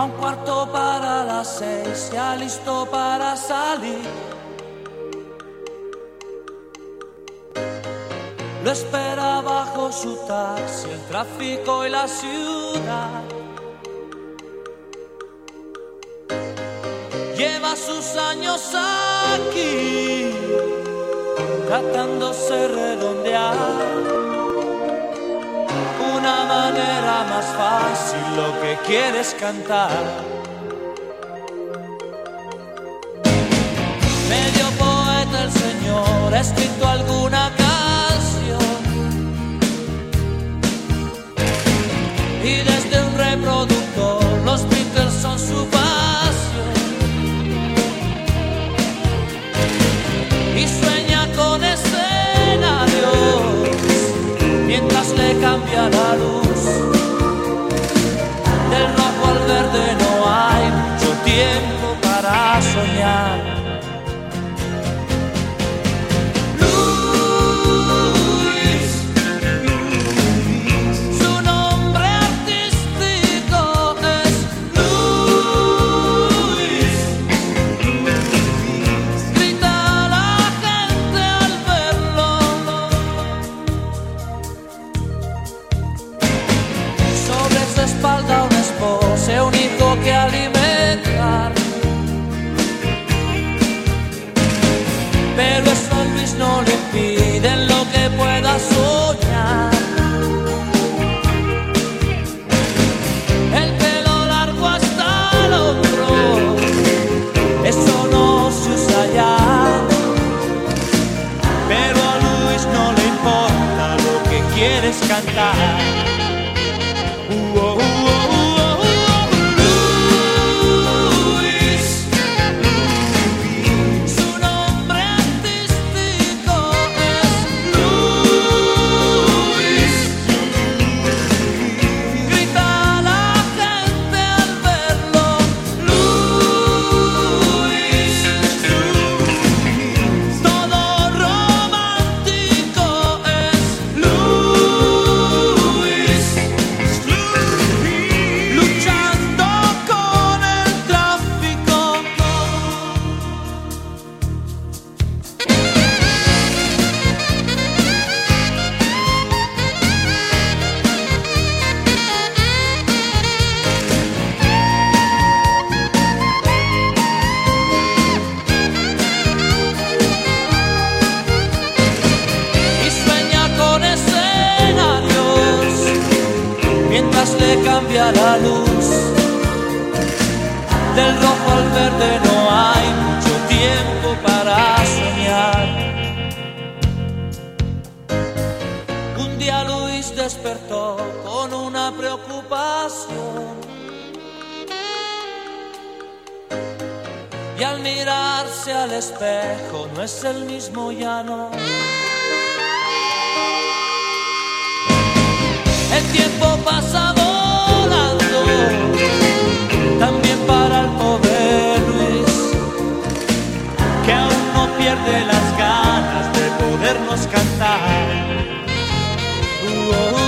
A un cuarto para las seis, ya listo para salir. Lo espera bajo su taxi, el tráfico y la ciudad. Lleva sus años aquí, tratándose redondear manera más fácil lo que quieres cantar. Medio poeta el Señor, ha escrito alguna canción. Y desde un reproductor los Beatles son su pasión. Y sueña con escenarios mientras le cambia la luz. Cantar. Mientras le cambia la luz. Del rojo al verde no hay mucho tiempo para soñar. Un día Luis despertó con una preocupación. Y al mirarse al espejo no es el mismo ya no. podernos cantar. Uh, oh,